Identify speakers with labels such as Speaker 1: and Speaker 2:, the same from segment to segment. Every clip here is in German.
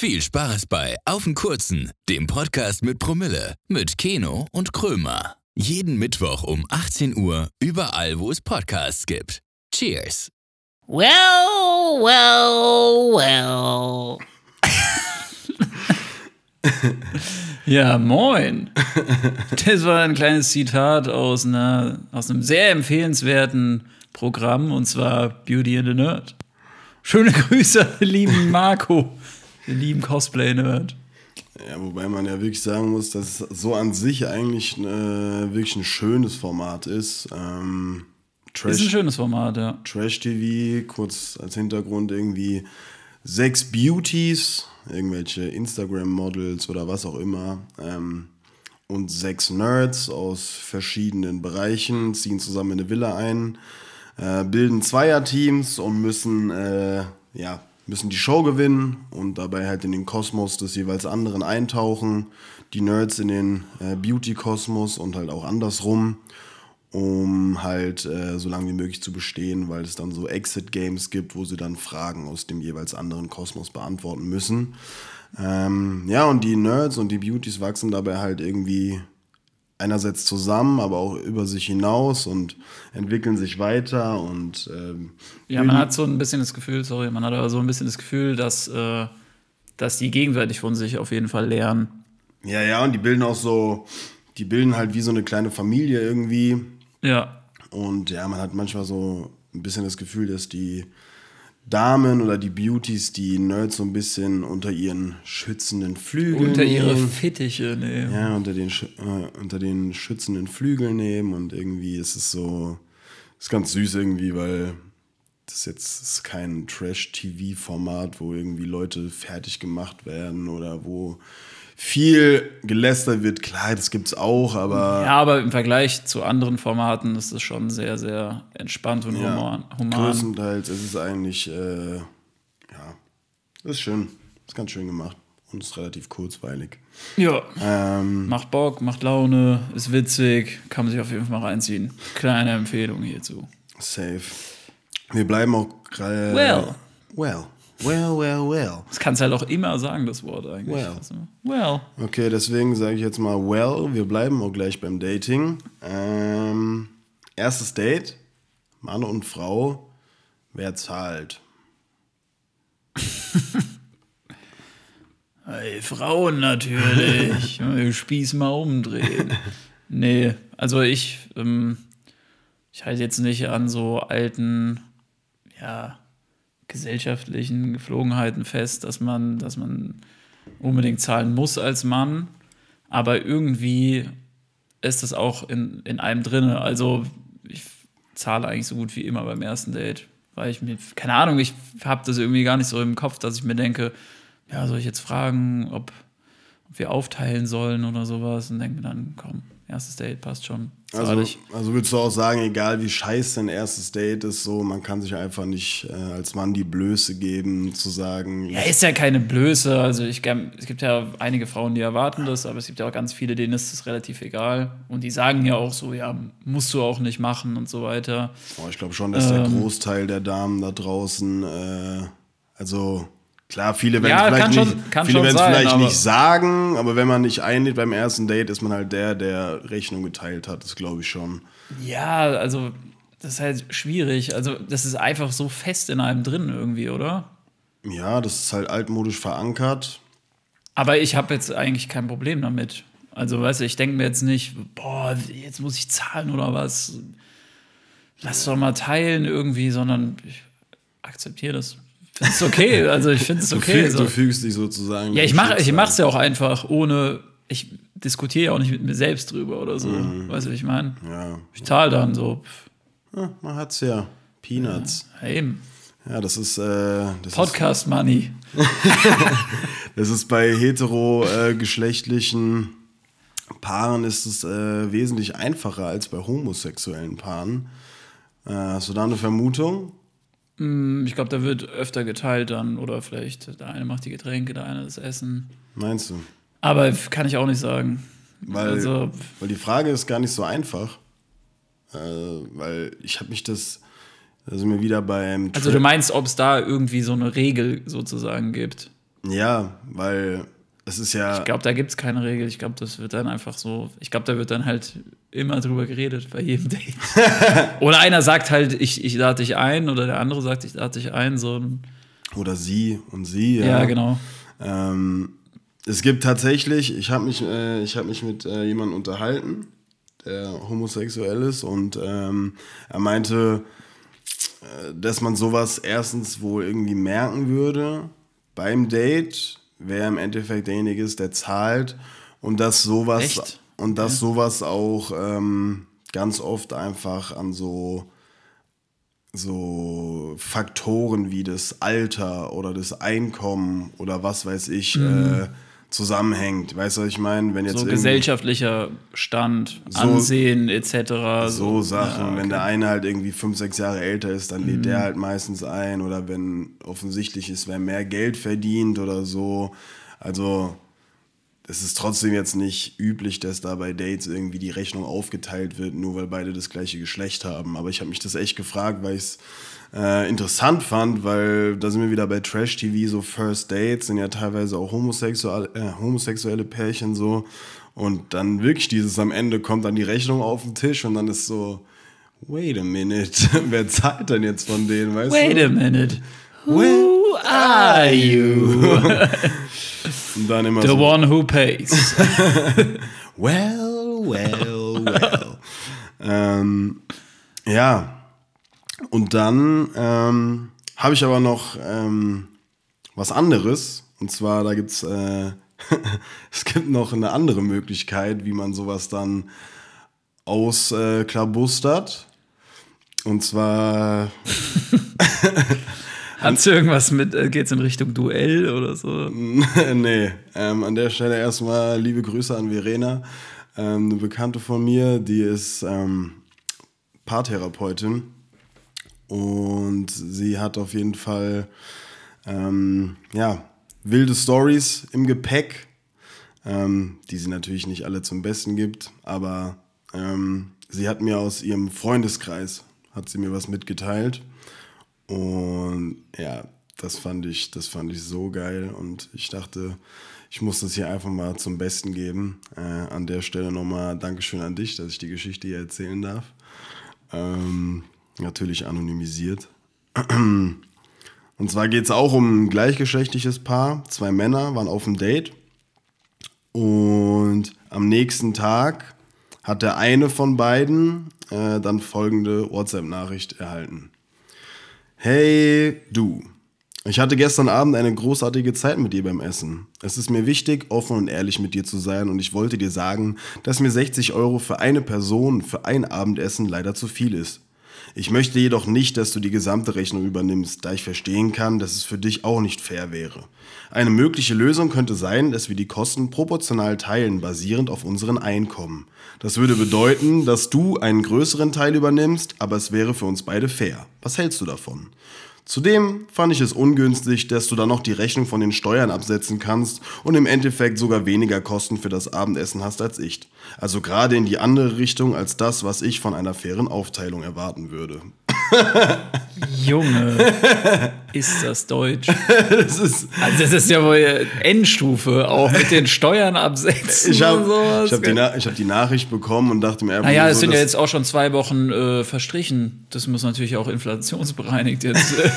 Speaker 1: Viel Spaß bei Auf den Kurzen, dem Podcast mit Promille, mit Keno und Krömer. Jeden Mittwoch um 18 Uhr, überall, wo es Podcasts gibt. Cheers!
Speaker 2: Well, well, well.
Speaker 3: Ja, moin. Das war ein kleines Zitat aus, einer, aus einem sehr empfehlenswerten Programm und zwar Beauty and the Nerd. Schöne Grüße, lieben Marco, den lieben Cosplay-Nerd.
Speaker 4: Ja, wobei man ja wirklich sagen muss, dass es so an sich eigentlich äh, wirklich ein schönes Format ist. Ähm, Trash,
Speaker 3: Ist ein schönes Format, ja.
Speaker 4: Trash TV, kurz als Hintergrund irgendwie sechs Beauties, irgendwelche Instagram-Models oder was auch immer. Ähm, und sechs Nerds aus verschiedenen Bereichen ziehen zusammen in eine Villa ein, äh, bilden Zweierteams und müssen, äh, ja, müssen die Show gewinnen und dabei halt in den Kosmos des jeweils anderen eintauchen. Die Nerds in den äh, Beauty-Kosmos und halt auch andersrum um halt äh, so lange wie möglich zu bestehen, weil es dann so Exit-Games gibt, wo sie dann Fragen aus dem jeweils anderen Kosmos beantworten müssen. Ähm, ja, und die Nerds und die Beauties wachsen dabei halt irgendwie einerseits zusammen, aber auch über sich hinaus und entwickeln sich weiter und ähm,
Speaker 3: Ja, man hat so ein bisschen das Gefühl, sorry, man hat aber so ein bisschen das Gefühl, dass, äh, dass die gegenseitig von sich auf jeden Fall lernen.
Speaker 4: ja, ja, und die bilden auch so, die bilden halt wie so eine kleine Familie irgendwie.
Speaker 3: Ja,
Speaker 4: Und ja, man hat manchmal so ein bisschen das Gefühl, dass die Damen oder die Beauties die Nerds so ein bisschen unter ihren schützenden Flügeln
Speaker 3: unter ihre
Speaker 4: nehmen.
Speaker 3: Fittiche, ne.
Speaker 4: ja, unter den, äh, unter den schützenden Flügeln nehmen und irgendwie ist es so, ist ganz süß irgendwie, weil das jetzt ist kein Trash-TV-Format, wo irgendwie Leute fertig gemacht werden oder wo viel gelästert wird. Klar, das gibt's auch, aber
Speaker 3: Ja, aber im Vergleich zu anderen Formaten ist es schon sehr, sehr entspannt und human. human.
Speaker 4: Größtenteils ist es eigentlich, äh, ja, ist schön. Ist ganz schön gemacht und ist relativ kurzweilig.
Speaker 3: Ja,
Speaker 4: Ähm,
Speaker 3: macht Bock, macht Laune, ist witzig, kann man sich auf jeden Fall mal reinziehen. Kleine Empfehlung hierzu.
Speaker 4: safe. Wir bleiben auch gerade.
Speaker 3: Well.
Speaker 4: Well. Well, well, well.
Speaker 3: Das kannst du halt auch immer sagen, das Wort eigentlich.
Speaker 4: Well.
Speaker 3: Also, well.
Speaker 4: Okay, deswegen sage ich jetzt mal well. Wir bleiben auch gleich beim Dating. Ähm, erstes Date. Mann und Frau. Wer zahlt?
Speaker 3: Hey, Frauen natürlich. Spieß mal umdrehen. Nee, also ich, ähm, ich halte jetzt nicht an so alten, ja, gesellschaftlichen Geflogenheiten fest, dass man, dass man unbedingt zahlen muss als Mann. Aber irgendwie ist das auch in, in einem drinne. Also ich zahle eigentlich so gut wie immer beim ersten Date. Weil ich mir, keine Ahnung, ich habe das irgendwie gar nicht so im Kopf, dass ich mir denke, ja, soll ich jetzt fragen, ob, ob wir aufteilen sollen oder sowas? Und denke mir dann, komm, erstes Date passt schon.
Speaker 4: Also, also würdest du auch sagen, egal wie scheiße ein erstes Date ist, so, man kann sich einfach nicht äh, als Mann die Blöße geben, zu sagen,
Speaker 3: Ja, ist ja keine Blöße. Also ich, es gibt ja einige Frauen, die erwarten das, aber es gibt ja auch ganz viele, denen ist das relativ egal. Und die sagen ja auch so, ja, musst du auch nicht machen und so weiter.
Speaker 4: oh, ich glaube schon, dass der
Speaker 3: Ähm.
Speaker 4: Großteil der Damen da draußen, äh, also klar, viele werden
Speaker 3: Ja,
Speaker 4: es vielleicht,
Speaker 3: schon-
Speaker 4: nicht, viele
Speaker 3: sein,
Speaker 4: vielleicht
Speaker 3: aber-
Speaker 4: nicht sagen, aber wenn man nicht einlädt beim ersten Date, ist man halt der, der Rechnung geteilt hat, das glaube ich schon.
Speaker 3: Ja, also das ist halt schwierig. Also das ist einfach so fest in einem drin irgendwie, oder?
Speaker 4: Ja, das ist halt altmodisch verankert.
Speaker 3: Aber ich habe jetzt eigentlich kein Problem damit. Also, weißt du, ich denke mir jetzt nicht, boah, jetzt muss ich zahlen oder was. Lass doch mal teilen irgendwie, sondern ich akzeptiere das. Es okay. Also, ich finde es okay.
Speaker 4: fügst,
Speaker 3: so.
Speaker 4: du fügst dich sozusagen.
Speaker 3: Ja, ich mache ich mach's ja auch einfach ohne. Ich diskutiere ja auch nicht mit mir selbst drüber oder so. Weißt du, wie ich meine?
Speaker 4: Ja.
Speaker 3: Ich zahle dann so.
Speaker 4: ja, man hat's ja. Peanuts.
Speaker 3: ja, eben.
Speaker 4: Ja, das ist, äh, das ist
Speaker 3: Podcast Money.
Speaker 4: Das ist bei heterogeschlechtlichen Paaren ist es äh, wesentlich einfacher als bei homosexuellen Paaren. Äh, hast du da eine Vermutung?
Speaker 3: Ich glaube, da wird öfter geteilt dann. Oder vielleicht der eine macht die Getränke, der eine das Essen.
Speaker 4: Meinst du?
Speaker 3: Aber kann ich auch nicht sagen.
Speaker 4: Weil,
Speaker 3: Also-
Speaker 4: weil die Frage ist gar nicht so einfach. Äh, weil ich habe mich das, da sind wir wieder beim
Speaker 3: Also
Speaker 4: Tra-
Speaker 3: du meinst, ob es da irgendwie so eine Regel sozusagen gibt?
Speaker 4: Ja, weil es ist ja.
Speaker 3: Ich glaube, da gibt es keine Regel. Ich glaube, das wird dann einfach so. Ich glaube, da wird dann halt immer drüber geredet bei jedem Date. oder einer sagt halt, ich, ich lade dich ein, oder der andere sagt, ich lade dich ein. So ein,
Speaker 4: oder sie und sie. Ja,
Speaker 3: ja genau.
Speaker 4: Ähm, es gibt tatsächlich, ich habe mich, äh, ich hab mich mit äh, jemandem unterhalten, der homosexuell ist, und ähm, er meinte, äh, dass man sowas erstens wohl irgendwie merken würde beim Date, wer im Endeffekt derjenige ist, der zahlt und dass sowas
Speaker 3: Echt?
Speaker 4: und dass ja. sowas auch ähm, ganz oft einfach an so so Faktoren wie das Alter oder das Einkommen oder was weiß ich mhm. äh, zusammenhängt. Weißt du, was ich meine? Wenn jetzt
Speaker 3: so gesellschaftlicher Stand, so, Ansehen etc.
Speaker 4: So, so Sachen. Ja, okay. Wenn der eine halt irgendwie fünf, sechs Jahre älter ist, dann lädt mhm. der halt meistens ein. Oder wenn offensichtlich ist, wer mehr Geld verdient oder so. Also es ist trotzdem jetzt nicht üblich, dass da bei Dates irgendwie die Rechnung aufgeteilt wird, nur weil beide das gleiche Geschlecht haben. Aber ich habe mich das echt gefragt, weil ich es äh, interessant fand, weil da sind wir wieder bei Trash-TV, so First Dates sind ja teilweise auch homosexuelle, äh, homosexuelle Pärchen so. Und dann wirklich dieses am Ende kommt dann die Rechnung auf den Tisch und dann ist so, wait a minute, wer zahlt denn jetzt von denen, weißt
Speaker 3: wait
Speaker 4: du?
Speaker 3: Wait a minute. Who are you?
Speaker 4: Und dann immer
Speaker 3: The
Speaker 4: so,
Speaker 3: one who pays.
Speaker 4: well, well, well. ähm, ja. Und dann ähm, habe ich aber noch ähm, was anderes. Und zwar, da gibt's äh, es gibt noch eine andere Möglichkeit, wie man sowas dann ausklabustert. Äh, Und zwar
Speaker 3: Hat irgendwas mit, äh, geht's in Richtung Duell oder so?
Speaker 4: nee, ähm, an der Stelle erstmal liebe Grüße an Verena, ähm, eine Bekannte von mir, die ist ähm, Paartherapeutin und sie hat auf jeden Fall ähm, ja, wilde Stories im Gepäck, ähm, die sie natürlich nicht alle zum Besten gibt, aber ähm, sie hat mir aus ihrem Freundeskreis, hat sie mir was mitgeteilt und ja, das fand ich, das fand ich so geil und ich dachte, ich muss das hier einfach mal zum Besten geben. Äh, an der Stelle nochmal Dankeschön an dich, dass ich die Geschichte hier erzählen darf. Ähm, natürlich anonymisiert. Und zwar geht es auch um ein gleichgeschlechtliches Paar. Zwei Männer waren auf dem Date. Und am nächsten Tag hat der eine von beiden äh, dann folgende WhatsApp-Nachricht erhalten. Hey, du. Ich hatte gestern Abend eine großartige Zeit mit dir beim Essen. Es ist mir wichtig, offen und ehrlich mit dir zu sein und ich wollte dir sagen, dass mir 60 Euro für eine Person für ein Abendessen leider zu viel ist. Ich möchte jedoch nicht, dass du die gesamte Rechnung übernimmst, da ich verstehen kann, dass es für dich auch nicht fair wäre. Eine mögliche Lösung könnte sein, dass wir die Kosten proportional teilen, basierend auf unseren Einkommen. Das würde bedeuten, dass du einen größeren Teil übernimmst, aber es wäre für uns beide fair. Was hältst du davon? Zudem fand ich es ungünstig, dass du dann noch die Rechnung von den Steuern absetzen kannst und im Endeffekt sogar weniger Kosten für das Abendessen hast als ich. Also gerade in die andere Richtung als das, was ich von einer fairen Aufteilung erwarten würde.
Speaker 3: Junge, ist das Deutsch?
Speaker 4: das ist
Speaker 3: also das ist ja wohl Endstufe, auch mit den Steuern absetzen.
Speaker 4: Ich habe hab die, hab die, Nachricht bekommen und dachte mir
Speaker 3: einfach. Naja, es so, sind ja jetzt auch schon zwei Wochen äh, verstrichen. Das muss natürlich auch inflationsbereinigt jetzt äh,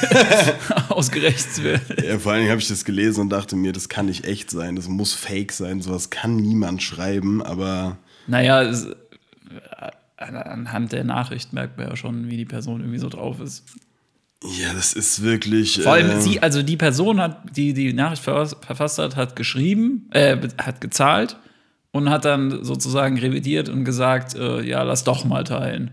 Speaker 3: ausgerechnet werden.
Speaker 4: Ja, vor allen Dingen habe ich das gelesen und dachte mir, das kann nicht echt sein, das muss fake sein, sowas kann niemand schreiben, aber.
Speaker 3: Naja, es, anhand der Nachricht merkt man ja schon, wie die Person irgendwie so drauf ist.
Speaker 4: Ja, das ist wirklich.
Speaker 3: Vor allem äh, sie, also die Person hat, die die Nachricht verfasst hat, hat geschrieben, äh, hat gezahlt und hat dann sozusagen revidiert und gesagt, äh, ja, lass doch mal teilen.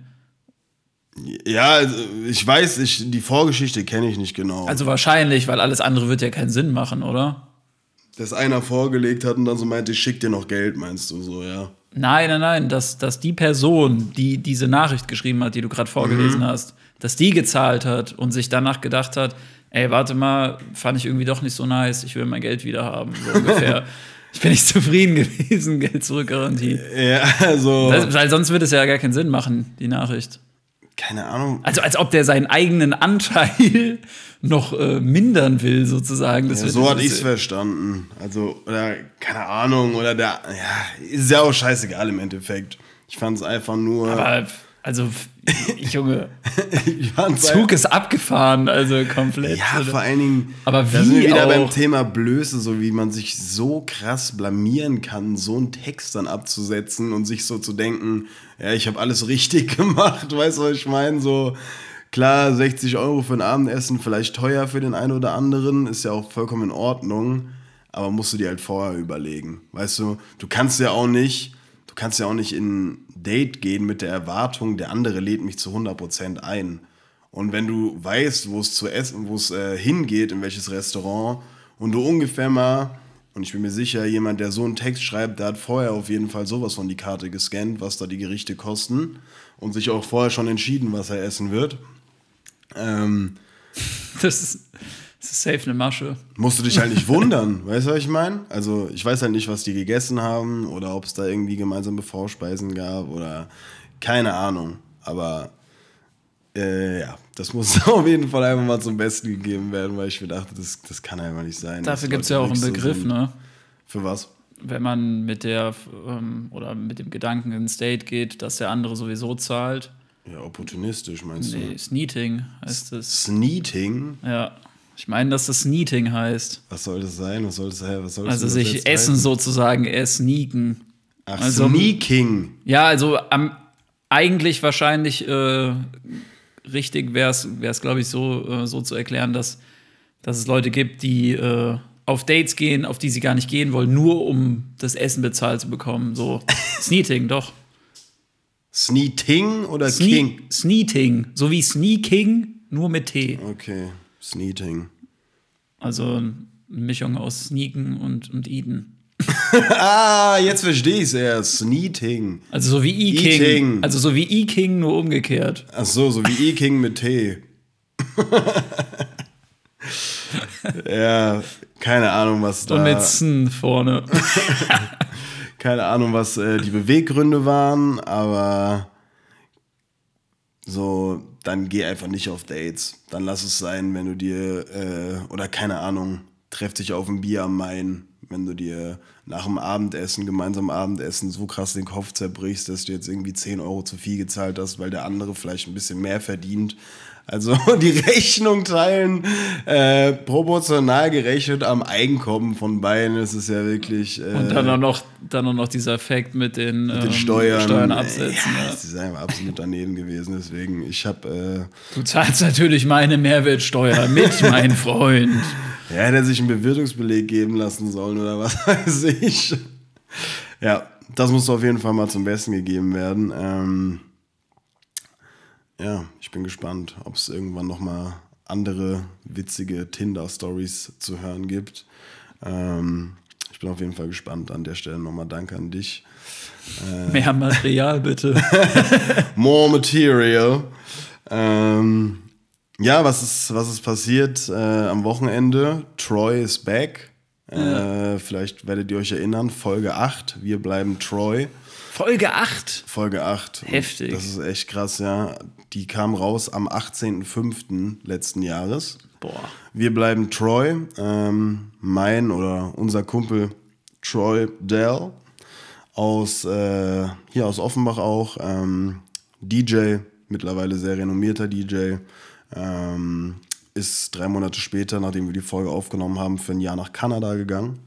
Speaker 4: Ja, also ich weiß, ich, die Vorgeschichte kenne ich nicht genau.
Speaker 3: Also wahrscheinlich, weil alles andere wird ja keinen Sinn machen, oder?
Speaker 4: Dass einer vorgelegt hat und dann so meinte, ich schick dir noch Geld, meinst du so, ja?
Speaker 3: Nein, nein, nein, dass, dass die Person, die diese Nachricht geschrieben hat, die du gerade vorgelesen mhm. hast, dass die gezahlt hat und sich danach gedacht hat, ey, warte mal, fand ich irgendwie doch nicht so nice, ich will mein Geld wieder haben, so ungefähr. ich bin nicht zufrieden gewesen, Geld zurück Garantie.
Speaker 4: Ja, also.
Speaker 3: Das, weil sonst würde es ja gar keinen Sinn machen, die Nachricht.
Speaker 4: Keine Ahnung.
Speaker 3: Also als ob der seinen eigenen Anteil noch äh, mindern will, sozusagen. Das
Speaker 4: Ja, so hatte
Speaker 3: das-
Speaker 4: ich es verstanden. Also, oder keine Ahnung, oder der, ja, ist ja auch scheißegal im Endeffekt. Ich fand es einfach nur.
Speaker 3: Aber, also, Junge, Zug ist abgefahren, also komplett.
Speaker 4: Ja, vor allen Dingen,
Speaker 3: Aber
Speaker 4: da sind wir
Speaker 3: wie
Speaker 4: wieder beim
Speaker 3: auch?
Speaker 4: Thema Blöße, so wie man sich so krass blamieren kann, so einen Text dann abzusetzen und sich so zu denken, ja, ich habe alles richtig gemacht, weißt du, was ich meine? So, klar, 60 Euro für ein Abendessen, vielleicht teuer für den einen oder anderen, ist ja auch vollkommen in Ordnung, aber musst du dir halt vorher überlegen, weißt du? Du kannst ja auch nicht, kannst ja auch nicht in ein Date gehen mit der Erwartung, der andere lädt mich zu 100% ein. Und wenn du weißt, wo es zu essen, wo es äh, hingeht, in welches Restaurant, und du ungefähr mal, und ich bin mir sicher, jemand, der so einen Text schreibt, der hat vorher auf jeden Fall sowas von die Karte gescannt, was da die Gerichte kosten, und sich auch vorher schon entschieden, was er essen wird. Ähm,
Speaker 3: Das ist, das ist safe eine Masche.
Speaker 4: musst du dich halt nicht wundern, weißt du, was ich meine? Also, ich weiß halt nicht, was die gegessen haben oder ob es da irgendwie gemeinsame Vorspeisen gab oder keine Ahnung. Aber äh, ja, das muss auf jeden Fall einfach mal zum Besten gegeben werden, weil ich mir dachte, das, das kann einfach nicht sein.
Speaker 3: Dafür gibt es ja auch einen
Speaker 4: so
Speaker 3: Begriff,
Speaker 4: sind.
Speaker 3: ne?
Speaker 4: Für was?
Speaker 3: Wenn man mit der ähm, oder mit dem Gedanken ins Date geht, dass der andere sowieso zahlt.
Speaker 4: Ja, opportunistisch meinst
Speaker 3: Nee,
Speaker 4: du?
Speaker 3: Sneating heißt es.
Speaker 4: Sneating?
Speaker 3: Ja. Ich meine, dass das Sneating heißt.
Speaker 4: Was soll das sein? Was soll das, was soll das
Speaker 3: Also sich Essen
Speaker 4: heißen?
Speaker 3: sozusagen eher sneaken.
Speaker 4: Ach,
Speaker 3: also-
Speaker 4: Sneaking.
Speaker 3: Ja, also am, eigentlich wahrscheinlich äh, richtig wäre es, glaube ich, so, äh, so zu erklären, dass, dass es Leute gibt, die äh, auf Dates gehen, auf die sie gar nicht gehen wollen, nur um das Essen bezahlt zu bekommen. So Sneating, doch.
Speaker 4: Sneating oder
Speaker 3: Sne
Speaker 4: King?
Speaker 3: Sneating, so wie Sneaking, nur mit T.
Speaker 4: Okay, Sneating.
Speaker 3: Also eine Mischung aus Sneaken und, und Eaten.
Speaker 4: Ah, jetzt verstehe ich es erst. Sneating.
Speaker 3: Also so wie E-King. Also so wie E-King, nur umgekehrt.
Speaker 4: Ach so, so wie E-King mit T. ja, keine Ahnung, was da.
Speaker 3: Und mit Sn vorne.
Speaker 4: keine Ahnung, was äh, die Beweggründe waren, aber so, dann geh einfach nicht auf Dates. Dann lass es sein, wenn du dir, äh, oder keine Ahnung, treff dich auf ein Bier am Main, wenn du dir nach dem Abendessen, gemeinsam Abendessen, so krass den Kopf zerbrichst, dass du jetzt irgendwie 10 Euro zu viel gezahlt hast, weil der andere vielleicht ein bisschen mehr verdient. Also die Rechnung teilen, äh, proportional gerechnet am Einkommen von beiden, das ist ja wirklich. Äh,
Speaker 3: Und dann auch noch, dann auch noch dieser Effekt mit den,
Speaker 4: mit den
Speaker 3: ähm,
Speaker 4: Steuern,
Speaker 3: Steuern absetzen.
Speaker 4: Ja,
Speaker 3: Ja.
Speaker 4: Das ist einfach absolut daneben gewesen. Deswegen, ich habe,
Speaker 3: Du zahlst natürlich meine Mehrwertsteuer mit, mein Freund.
Speaker 4: äh, ja, hätte er sich einen Bewirtungsbeleg geben lassen sollen oder was weiß ich. Ja, das muss auf jeden Fall mal zum Besten gegeben werden. Ähm, ja, ich bin gespannt, ob es irgendwann noch mal andere witzige Tinder-Stories zu hören gibt. Ähm, ich bin auf jeden Fall gespannt. An der Stelle nochmal Danke an dich.
Speaker 3: Mehr Material bitte.
Speaker 4: More Material. Ähm, ja, was ist, was ist passiert äh, am Wochenende? Troy is back. Äh, vielleicht werdet ihr euch erinnern, Folge 8, wir bleiben Troy.
Speaker 3: Folge 8.
Speaker 4: Folge 8. Und
Speaker 3: Heftig.
Speaker 4: Das ist echt krass, ja. Die kam raus am 18.05. letzten Jahres.
Speaker 3: Boah.
Speaker 4: Wir bleiben Troy. Ähm, mein oder unser Kumpel Troy Dell aus äh, hier aus Offenbach auch. Ähm, DJ, mittlerweile sehr renommierter DJ. Ähm, ist drei Monate später, nachdem wir die Folge aufgenommen haben, für ein Jahr nach Kanada gegangen.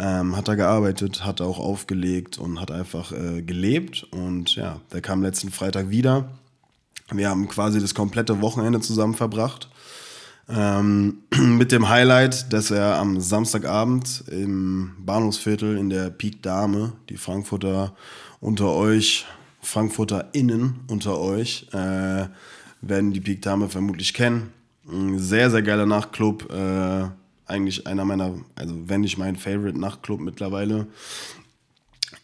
Speaker 4: Ähm, hat da gearbeitet, hat auch aufgelegt und hat einfach äh, gelebt. Und ja, der kam letzten Freitag wieder. Wir haben quasi das komplette Wochenende zusammen verbracht. Ähm, mit dem Highlight, dass er am Samstagabend im Bahnhofsviertel in der Peak Dame, die Frankfurter unter euch, Frankfurter Innen unter euch, äh, werden die Peak Dame vermutlich kennen. Ein sehr, sehr geiler Nachtclub. Äh, eigentlich einer meiner, also wenn nicht mein Favorite Nachtclub mittlerweile.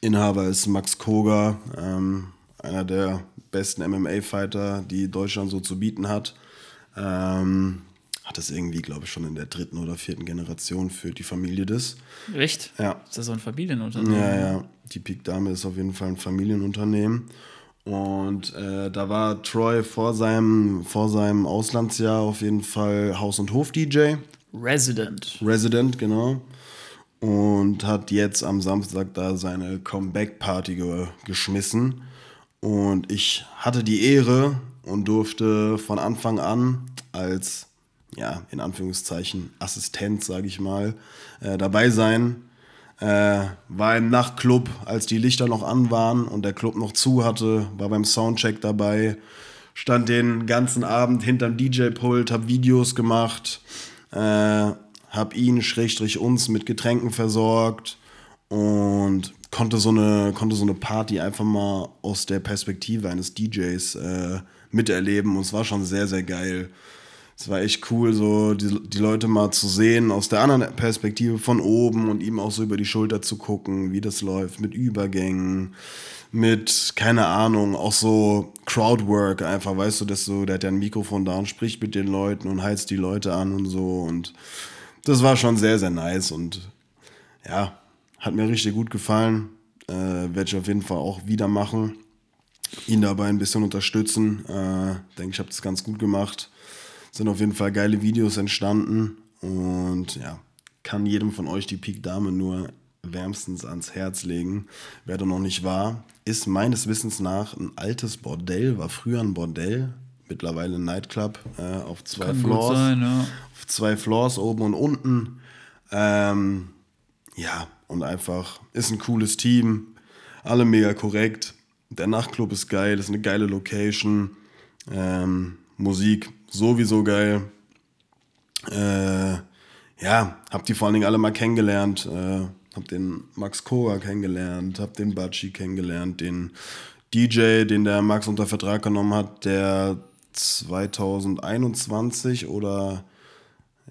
Speaker 4: Inhaber ist Max Koga, ähm, einer der besten MMA-Fighter, die Deutschland so zu bieten hat. Ähm, hat das irgendwie, glaube ich, schon in der dritten oder vierten Generation für die Familie das.
Speaker 3: Echt?
Speaker 4: Ja.
Speaker 3: Ist das so ein Familienunternehmen?
Speaker 4: Ja, ja. Die Peak Dame ist auf jeden Fall ein Familienunternehmen. Und äh, da war Troy vor seinem, vor seinem Auslandsjahr auf jeden Fall Haus- und Hof-DJ.
Speaker 3: Resident.
Speaker 4: Resident, genau. Und hat jetzt am Samstag da seine Comeback-Party ge geschmissen. Und ich hatte die Ehre und durfte von Anfang an als, ja, in Anführungszeichen, Assistent, sage ich mal, äh, dabei sein. Äh, war im Nachtclub, als die Lichter noch an waren und der Club noch zu hatte, war beim Soundcheck dabei, stand den ganzen Abend hinterm DJ-Pult, hab Videos gemacht, äh, hab ihn, Schrägstrich uns, mit Getränken versorgt und konnte so eine, konnte so eine Party einfach mal aus der Perspektive eines DJs äh, miterleben und es war schon sehr, sehr geil. Es war echt cool, so die, die Leute mal zu sehen aus der anderen Perspektive von oben und ihm auch so über die Schulter zu gucken, wie das läuft mit Übergängen, mit, keine Ahnung, auch so Crowdwork einfach, weißt du, dass so, der hat ja ein Mikrofon da und spricht mit den Leuten und heizt die Leute an und so und das war schon sehr, sehr nice und ja, hat mir richtig gut gefallen. Äh, Werde ich auf jeden Fall auch wieder machen. Ihn dabei ein bisschen unterstützen. Äh, denke, ich habe das ganz gut gemacht sind auf jeden Fall geile Videos entstanden und ja, kann jedem von euch die Peak Dame nur wärmstens ans Herz legen. Wer da noch nicht war, ist meines Wissens nach ein altes Bordell, war früher ein Bordell, mittlerweile ein Nightclub äh, auf zwei
Speaker 3: Kann
Speaker 4: Floors.
Speaker 3: sein, ja.
Speaker 4: Auf zwei Floors, oben und unten. Ähm, ja, und einfach ist ein cooles Team, alle mega korrekt. Der Nachtclub ist geil, ist eine geile Location. Ähm, Musik sowieso geil. Äh, ja, hab die vor allen Dingen alle mal kennengelernt. Äh, hab den Max Koga kennengelernt, hab den Batschi kennengelernt, den DJ, den der Max unter Vertrag genommen hat, der 2021 oder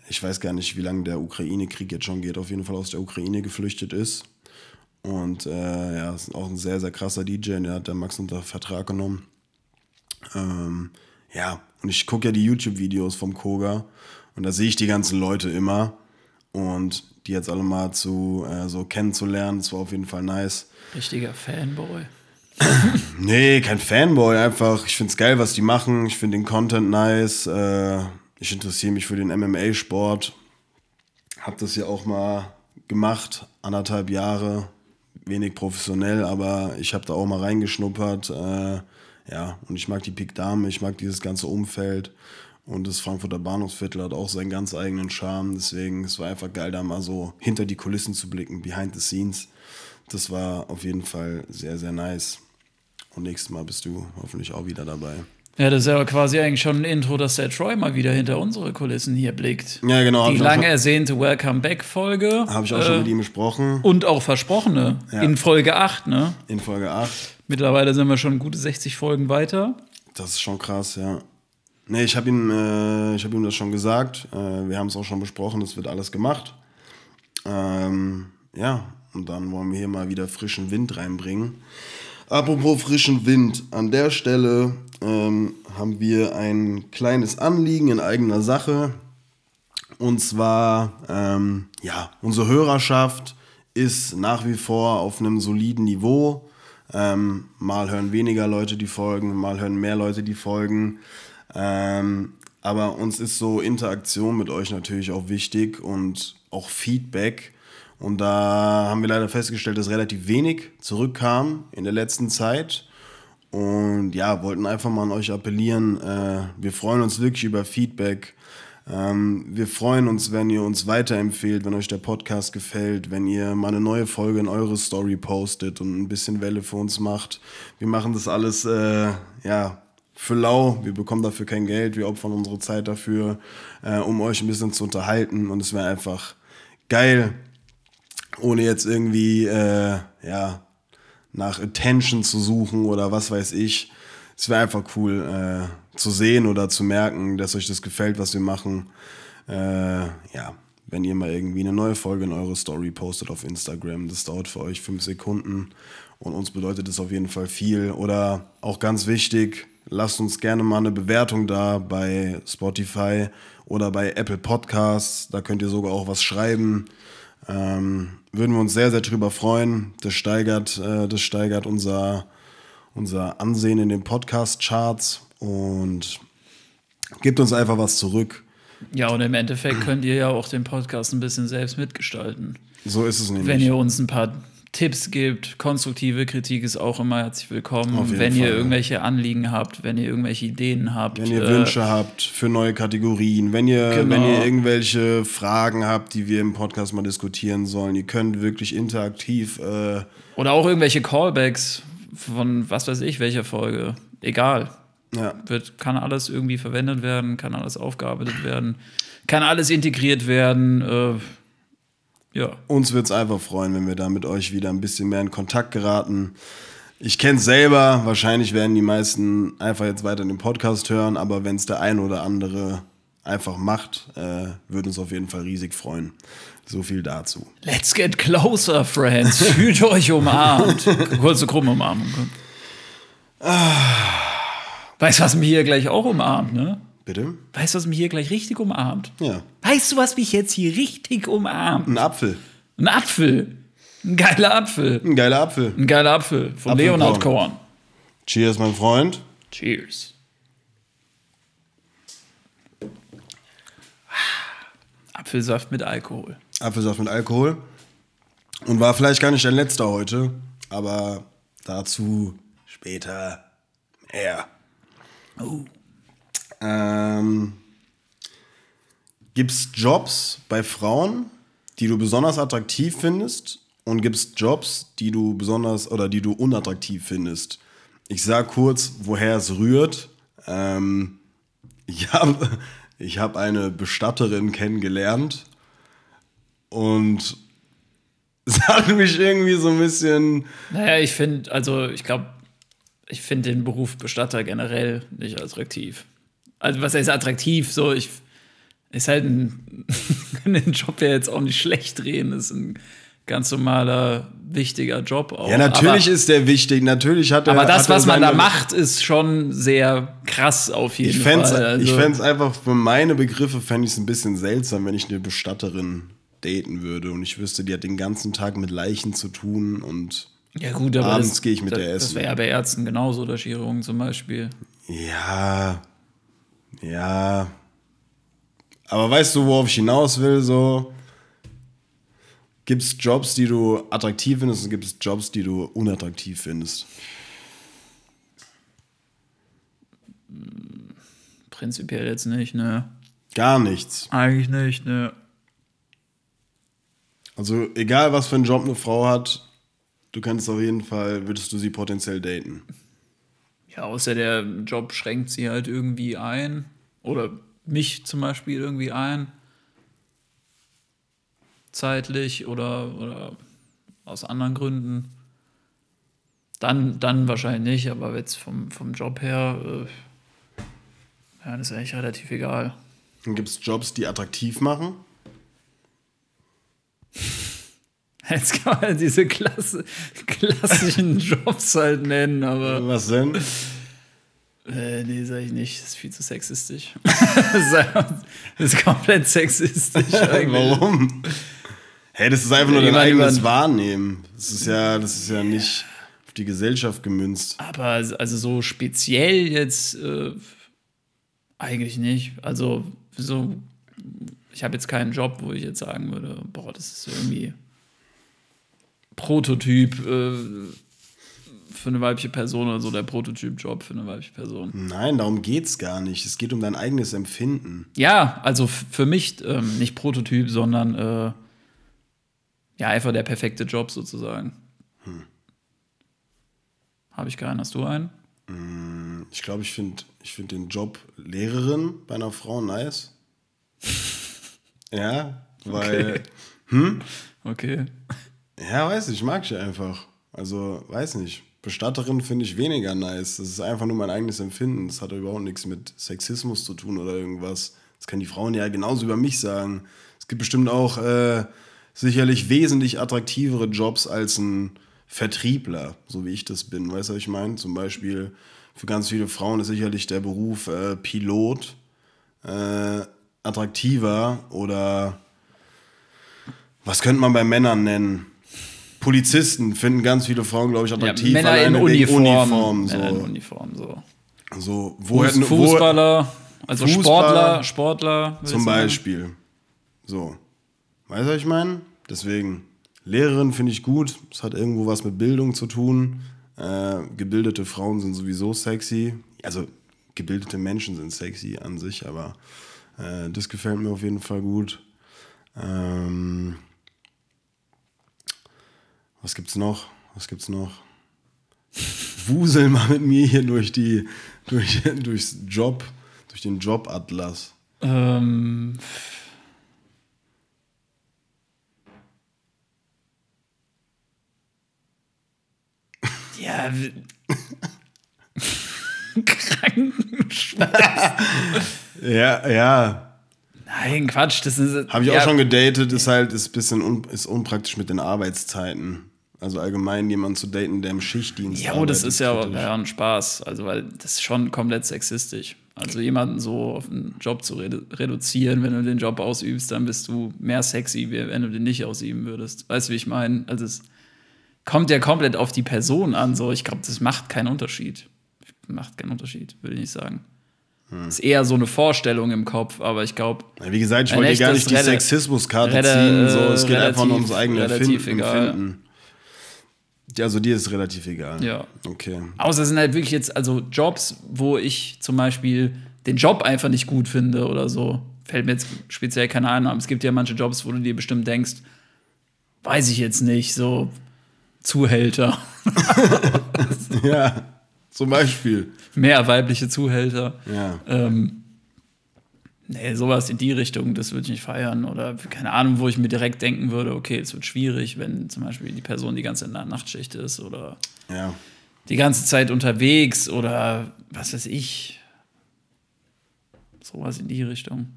Speaker 4: ich weiß gar nicht, wie lange der Ukraine-Krieg jetzt schon geht, auf jeden Fall aus der Ukraine geflüchtet ist. Und äh, ja, ist auch ein sehr, sehr krasser DJ, der hat der Max unter Vertrag genommen. Ähm, ja, und ich gucke ja die YouTube-Videos vom Koga und da sehe ich die ganzen Leute immer und die jetzt alle mal zu äh, so kennenzulernen, das war auf jeden Fall nice.
Speaker 3: Richtiger Fanboy.
Speaker 4: Nee, kein Fanboy, einfach. Ich find's geil, was die machen. Ich finde den Content nice. Äh, ich interessiere mich für den MMA-Sport. Hab das ja auch mal gemacht, anderthalb Jahre. Wenig professionell, aber ich habe da auch mal reingeschnuppert. Äh, ja, und ich mag die Pik Dame, ich mag dieses ganze Umfeld. Und das Frankfurter Bahnhofsviertel hat auch seinen ganz eigenen Charme. Deswegen, es war einfach geil, da mal so hinter die Kulissen zu blicken, behind the scenes. Das war auf jeden Fall sehr, sehr nice. Und nächstes Mal bist du hoffentlich auch wieder dabei.
Speaker 3: Ja, das ist ja quasi eigentlich schon ein Intro, dass der Troy mal wieder hinter unsere Kulissen hier blickt.
Speaker 4: Ja, genau.
Speaker 3: Die lange ersehnte Welcome Back-Folge.
Speaker 4: Habe ich auch schon mit ihm gesprochen.
Speaker 3: Und auch versprochene.
Speaker 4: Ja.
Speaker 3: In Folge 8, ne?
Speaker 4: In Folge 8.
Speaker 3: Mittlerweile sind wir schon gute 60 Folgen weiter.
Speaker 4: Das ist schon krass, ja. Nee, ich habe ihm, äh, hab ihm das schon gesagt. Äh, wir haben es auch schon besprochen, es wird alles gemacht. Ähm, ja, und dann wollen wir hier mal wieder frischen Wind reinbringen. Apropos frischen Wind, an der Stelle ähm, haben wir ein kleines Anliegen in eigener Sache. Und zwar, ähm, ja, unsere Hörerschaft ist nach wie vor auf einem soliden Niveau. Ähm, mal hören weniger Leute die Folgen, mal hören mehr Leute die Folgen. Ähm, aber uns ist so Interaktion mit euch natürlich auch wichtig und auch Feedback. Und da haben wir leider festgestellt, dass relativ wenig zurückkam in der letzten Zeit. Und ja, wollten einfach mal an euch appellieren. Äh, wir freuen uns wirklich über Feedback. Ähm, wir freuen uns, wenn ihr uns weiterempfehlt, wenn euch der Podcast gefällt, wenn ihr mal eine neue Folge in eure Story postet und ein bisschen Welle für uns macht. Wir machen das alles, äh, ja, für lau. Wir bekommen dafür kein Geld. Wir opfern unsere Zeit dafür, äh, um euch ein bisschen zu unterhalten. Und es wäre einfach geil, ohne jetzt irgendwie, äh, ja, nach Attention zu suchen oder was weiß ich. Es wäre einfach cool äh, zu sehen oder zu merken, dass euch das gefällt, was wir machen. Äh, ja, wenn ihr mal irgendwie eine neue Folge in eure Story postet auf Instagram, das dauert für euch fünf Sekunden und uns bedeutet das auf jeden Fall viel. Oder auch ganz wichtig, lasst uns gerne mal eine Bewertung da bei Spotify oder bei Apple Podcasts. Da könnt ihr sogar auch was schreiben. Ähm, würden wir uns sehr, sehr drüber freuen. Das steigert, äh, das steigert unser, unser Ansehen in den Podcast-Charts und gebt uns einfach was zurück.
Speaker 3: Ja, und im Endeffekt könnt ihr ja auch den Podcast ein bisschen selbst mitgestalten.
Speaker 4: So ist es nämlich.
Speaker 3: Wenn ihr uns ein paar Tipps gibt, konstruktive Kritik ist auch immer herzlich willkommen. Wenn
Speaker 4: Fall,
Speaker 3: ihr
Speaker 4: ja.
Speaker 3: irgendwelche Anliegen habt, wenn ihr irgendwelche Ideen habt.
Speaker 4: Wenn ihr
Speaker 3: äh,
Speaker 4: Wünsche habt für neue Kategorien, wenn ihr,
Speaker 3: Genau.
Speaker 4: wenn ihr irgendwelche Fragen habt, die wir im Podcast mal diskutieren sollen, ihr könnt wirklich interaktiv. Äh,
Speaker 3: Oder auch irgendwelche Callbacks von was weiß ich, welcher Folge. Egal.
Speaker 4: ja,
Speaker 3: Wird, kann alles irgendwie verwendet werden, kann alles aufgearbeitet werden, kann alles integriert werden. Äh, ja.
Speaker 4: uns wird es einfach freuen, wenn wir da mit euch wieder ein bisschen mehr in Kontakt geraten. Ich kenne es selber, wahrscheinlich werden die meisten einfach jetzt weiter den Podcast hören, aber wenn es der ein oder andere einfach macht, äh, würde uns auf jeden Fall riesig freuen. So viel dazu.
Speaker 3: Let's get closer, friends. Fühlt euch umarmt. Kurze krumme Umarmung. Weißt du, was mich hier gleich auch umarmt, ne?
Speaker 4: Bitte?
Speaker 3: Weißt du, was mich hier gleich richtig umarmt?
Speaker 4: Ja.
Speaker 3: Weißt du, was mich jetzt hier richtig umarmt?
Speaker 4: Ein Apfel.
Speaker 3: Ein Apfel. Ein geiler Apfel.
Speaker 4: Ein geiler Apfel.
Speaker 3: Ein geiler Apfel von
Speaker 4: Apfelkorn.
Speaker 3: Leonard Korn.
Speaker 4: Cheers, mein Freund.
Speaker 3: Cheers. Apfelsaft mit Alkohol.
Speaker 4: Apfelsaft mit Alkohol. Und war vielleicht gar nicht der letzte heute, aber dazu später mehr.
Speaker 3: Oh.
Speaker 4: Ähm, gibt's Jobs bei Frauen, die du besonders attraktiv findest? Und gibt's Jobs, die du besonders oder die du unattraktiv findest? Ich sag kurz, woher es rührt. Ähm, ich habe ich hab eine Bestatterin kennengelernt und es hat mich irgendwie so ein bisschen.
Speaker 3: Naja, ich finde, also ich glaube, ich finde den Beruf Bestatter generell nicht attraktiv. Also was heißt attraktiv? So, ich ist halt ein, den Job ja jetzt auch nicht schlecht reden. Ist ein ganz normaler, wichtiger Job auch.
Speaker 4: Ja, natürlich
Speaker 3: aber,
Speaker 4: ist der wichtig. Natürlich hat er.
Speaker 3: aber das, was man da macht, ist schon sehr krass auf jeden
Speaker 4: Ich fände
Speaker 3: Fall.
Speaker 4: es
Speaker 3: Also,
Speaker 4: ich fänd's einfach für meine Begriffe fände ich es ein bisschen seltsam, wenn ich eine Bestatterin daten würde und ich wüsste, die hat den ganzen Tag mit Leichen zu tun und
Speaker 3: ja gut,
Speaker 4: abends
Speaker 3: das,
Speaker 4: gehe ich mit
Speaker 3: das,
Speaker 4: der
Speaker 3: Das
Speaker 4: essen.
Speaker 3: wäre ja bei Ärzten genauso oder Chirurgen zum Beispiel.
Speaker 4: ja, ja. Aber weißt du, worauf ich hinaus will? So gibt es Jobs, die du attraktiv findest und gibt es Jobs, die du unattraktiv findest.
Speaker 3: Prinzipiell jetzt nicht, ne?
Speaker 4: Gar nichts.
Speaker 3: Eigentlich nicht, ne?
Speaker 4: Also egal, was für einen Job eine Frau hat, du kannst auf jeden Fall, würdest du sie potenziell daten.
Speaker 3: Ja, außer der Job schränkt sie halt irgendwie ein. Oder mich zum Beispiel irgendwie ein. Zeitlich oder, oder aus anderen Gründen. Dann, dann wahrscheinlich nicht, aber jetzt vom, vom Job her, äh, ja, das ist eigentlich relativ egal.
Speaker 4: Dann gibt es Jobs, die attraktiv machen.
Speaker 3: Jetzt kann man diese Klasse, klassischen Jobs halt nennen, aber.
Speaker 4: Was denn?
Speaker 3: Äh, nee, sag ich nicht. Das ist viel zu sexistisch. das ist komplett sexistisch eigentlich.
Speaker 4: Warum? Hey, das ist einfach nur dein
Speaker 3: Jemand-
Speaker 4: eigenes
Speaker 3: jemand-
Speaker 4: Wahrnehmen. Das ist ja, das ist ja nicht auf die Gesellschaft gemünzt.
Speaker 3: Aber also so speziell jetzt äh, eigentlich nicht. Also so, ich habe jetzt keinen Job, wo ich jetzt sagen würde, boah, das ist irgendwie Prototyp äh, für eine weibliche Person oder so, der Prototyp-Job für eine weibliche Person.
Speaker 4: Nein, darum geht's gar nicht. Es geht um dein eigenes Empfinden.
Speaker 3: Ja, also für mich ähm, nicht Prototyp, sondern äh, ja, einfach der perfekte Job sozusagen. Habe ich keinen, hast du einen?
Speaker 4: Ich glaube, ich finde ich find den Job Lehrerin bei einer Frau nice. Ja, weil,
Speaker 3: Okay.
Speaker 4: ja, weiß nicht, mag ich einfach. Also, weiß nicht. Bestatterin finde ich weniger nice. Das ist einfach nur mein eigenes Empfinden. Das hat überhaupt nichts mit Sexismus zu tun oder irgendwas. Das können die Frauen ja genauso über mich sagen. Es gibt bestimmt auch äh, sicherlich wesentlich attraktivere Jobs als ein Vertriebler, so wie ich das bin. Weißt du, was ich meine? Zum Beispiel für ganz viele Frauen ist sicherlich der Beruf äh, Pilot äh, attraktiver oder was könnte man bei Männern nennen? Polizisten finden ganz viele Frauen, glaube ich,
Speaker 3: Ja,
Speaker 4: attraktiv.
Speaker 3: Männer in Uniform.
Speaker 4: Uniform
Speaker 3: Männer in
Speaker 4: so.
Speaker 3: Uniform, so.
Speaker 4: so wo hätten-
Speaker 3: Fußballer, also
Speaker 4: Fußballer-
Speaker 3: Sportler, Sportler.
Speaker 4: Zum. Beispiel. So. Weißt du, was ich meine? Deswegen, Lehrerin finde ich gut. Es hat irgendwo was mit Bildung zu tun. Äh, gebildete Frauen sind sowieso sexy. Also, gebildete Menschen sind sexy an sich, aber äh, das gefällt mir auf jeden Fall gut. Ähm, was gibt's noch? Was gibt's noch? Wusel mal mit mir hier durch die, durch, durchs Job, durch den Jobatlas.
Speaker 3: Ähm, ja, Krankenschwester.
Speaker 4: Ja, ja.
Speaker 3: Nein, Quatsch, das ist.
Speaker 4: Habe ich
Speaker 3: ja,
Speaker 4: auch schon gedatet, ist halt ist bisschen un, ist unpraktisch mit den Arbeitszeiten. Also allgemein jemanden zu daten, der im Schichtdienst
Speaker 3: Ja, oh, das ist ja, ja ein Spaß. Also, weil das ist schon komplett sexistisch. Also, jemanden so auf einen Job zu redu reduzieren, wenn du den Job ausübst, dann bist du mehr sexy, wenn du den nicht ausüben würdest. Weißt du, wie ich meine? Also, es kommt ja komplett auf die Person an. So, ich glaube, das macht keinen Unterschied. Macht keinen Unterschied, würde ich nicht sagen.
Speaker 4: Hm.
Speaker 3: Ist eher so eine Vorstellung im Kopf, aber ich glaube,
Speaker 4: Ja, Wie gesagt, ich wollte gar nicht die Sexismuskarte ziehen. So, es
Speaker 3: äh,
Speaker 4: geht einfach nur
Speaker 3: relativ-
Speaker 4: ums eigene
Speaker 3: relativ
Speaker 4: Empfinden.
Speaker 3: egal.
Speaker 4: Empfinden. Also dir ist relativ egal.
Speaker 3: Ja.
Speaker 4: Okay.
Speaker 3: Außer es sind halt wirklich jetzt also Jobs, wo ich zum Beispiel den Job einfach nicht gut finde oder so. Fällt mir jetzt speziell keine Ahnung. Aber es gibt ja manche Jobs, wo du dir bestimmt denkst, weiß ich jetzt nicht, so Zuhälter.
Speaker 4: Ja, zum Beispiel.
Speaker 3: Mehr weibliche Zuhälter.
Speaker 4: Ja.
Speaker 3: Ähm, nee, sowas in die Richtung, das würde ich nicht feiern. Oder keine Ahnung, wo ich mir direkt denken würde, okay, es wird schwierig, wenn zum Beispiel die Person die ganze Nachtschicht ist oder
Speaker 4: Ja.
Speaker 3: die ganze Zeit unterwegs oder was weiß ich. Sowas in die Richtung.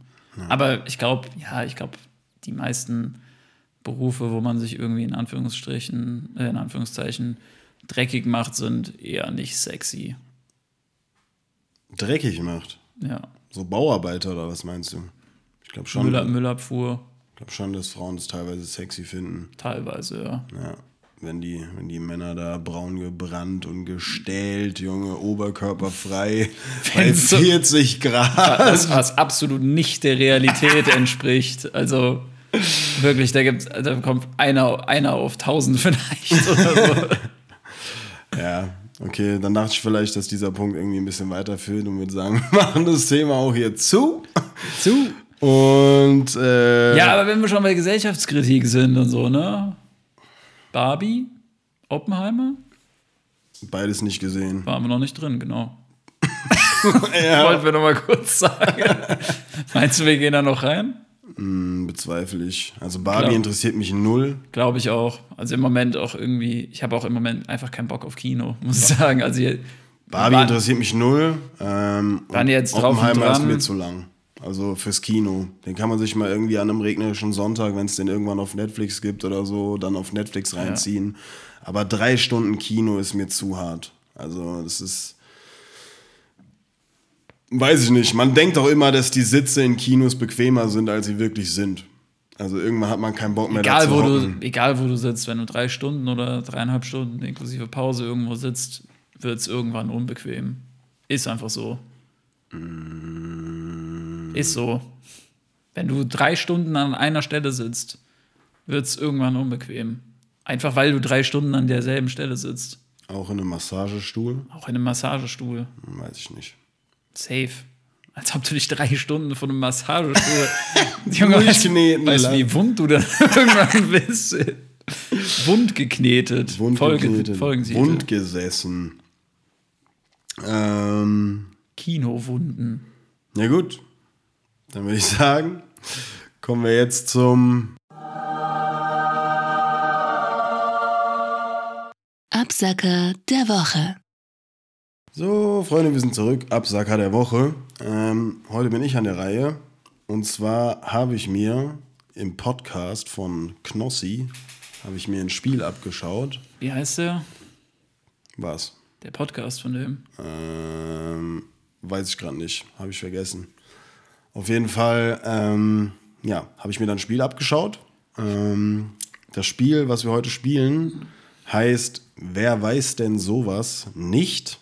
Speaker 3: Aber ich glaube, ja, ich glaube, die meisten Berufe, wo man sich irgendwie in Anführungsstrichen, äh, in Anführungszeichen dreckig macht, sind eher nicht sexy.
Speaker 4: Dreckig macht.
Speaker 3: Ja.
Speaker 4: So Bauarbeiter oder was meinst du? Ich glaube schon,
Speaker 3: Müll, Müllabfuhr,
Speaker 4: ich glaub schon, dass Frauen das teilweise sexy finden.
Speaker 3: teilweise, ja.
Speaker 4: Ja. Wenn die, wenn die Männer da braun gebrannt und gestählt, Junge, oberkörperfrei, bei
Speaker 3: Wenn's so-
Speaker 4: 40 Grad.
Speaker 3: Was, was absolut nicht der Realität entspricht. Also wirklich, da, gibt's, da kommt einer, einer auf tausend vielleicht oder so.
Speaker 4: Ja, okay, dann dachte ich vielleicht, dass dieser Punkt irgendwie ein bisschen weiterführt und würde sagen, wir machen das Thema auch hier zu.
Speaker 3: Zu.
Speaker 4: Und äh,
Speaker 3: Ja, aber wenn wir schon bei Gesellschaftskritik sind und so, ne? Barbie, Oppenheimer,
Speaker 4: beides nicht gesehen.
Speaker 3: waren wir noch nicht drin, genau. Wollten wir noch mal kurz sagen. Meinst du, wir gehen da noch rein?
Speaker 4: Hm, bezweifle ich. Also Barbie
Speaker 3: Klar.
Speaker 4: interessiert mich null.
Speaker 3: Glaube ich auch. Also im Moment auch irgendwie, ich habe auch im Moment einfach keinen Bock auf Kino, muss ich sagen. Also hier,
Speaker 4: Barbie
Speaker 3: War-
Speaker 4: interessiert mich null. Ähm,
Speaker 3: Waren jetzt drauf und
Speaker 4: Oppenheimer ist
Speaker 3: dran?
Speaker 4: mir zu lang. Also fürs Kino. Den kann man sich mal irgendwie an einem regnerischen Sonntag, wenn es den irgendwann auf Netflix gibt oder so, dann auf Netflix reinziehen. Aber drei Stunden Kino ist mir zu hart. Also das ist. Weiß ich nicht. Man denkt auch immer, dass die Sitze in Kinos bequemer sind, als sie wirklich sind. Also irgendwann hat man keinen Bock mehr
Speaker 3: egal,
Speaker 4: da zu
Speaker 3: wo
Speaker 4: hocken.
Speaker 3: du, egal wo du sitzt, wenn du drei Stunden oder dreieinhalb Stunden inklusive Pause irgendwo sitzt, wird es irgendwann unbequem. Ist einfach so. Ist so. Wenn du drei Stunden an einer Stelle sitzt, wird es irgendwann unbequem. Einfach weil du drei Stunden an derselben Stelle sitzt.
Speaker 4: Auch in einem Massagestuhl?
Speaker 3: Auch in einem Massagestuhl.
Speaker 4: Weiß ich nicht.
Speaker 3: Safe. Als ob du dich drei Stunden von einem Massagestuhl. Junge, weißt,
Speaker 4: Durchkneten
Speaker 3: weißt
Speaker 4: lassen.
Speaker 3: wie wund du dann irgendwann bist? Wund geknetet.
Speaker 4: Wund
Speaker 3: Folge,
Speaker 4: geknetet,
Speaker 3: Folgentitel.
Speaker 4: Wund gesessen. Ähm,
Speaker 3: Kinowunden.
Speaker 4: ja gut, dann würde ich sagen, kommen wir jetzt zum
Speaker 5: Absacker der Woche.
Speaker 4: So, Freunde, wir sind zurück. Absacker der Woche. Ähm, heute bin ich an der Reihe. Und zwar habe ich mir im Podcast von Knossi habe ich mir ein Spiel abgeschaut.
Speaker 3: Wie heißt der?
Speaker 4: Was?
Speaker 3: Der Podcast von dem.
Speaker 4: Ähm, weiß ich gerade nicht. Habe ich vergessen. Auf jeden Fall, ähm, ja, habe ich mir dann ein Spiel abgeschaut. Ähm, das Spiel, was wir heute spielen, heißt Wer weiß denn sowas nicht?